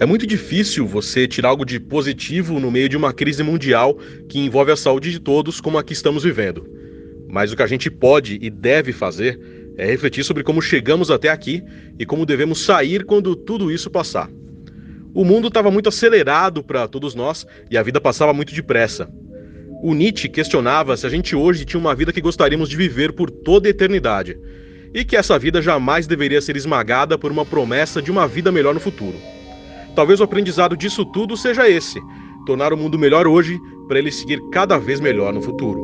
É muito difícil você tirar algo de positivo no meio de uma crise mundial que envolve a saúde de todos, como a que estamos vivendo. Mas o que a gente pode e deve fazer é refletir sobre como chegamos até aqui e como devemos sair quando tudo isso passar. O mundo estava muito acelerado para todos nós e a vida passava muito depressa. O Nietzsche questionava se a gente hoje tinha uma vida que gostaríamos de viver por toda a eternidade e que essa vida jamais deveria ser esmagada por uma promessa de uma vida melhor no futuro. Talvez o aprendizado disso tudo seja esse: tornar o mundo melhor hoje para ele seguir cada vez melhor no futuro.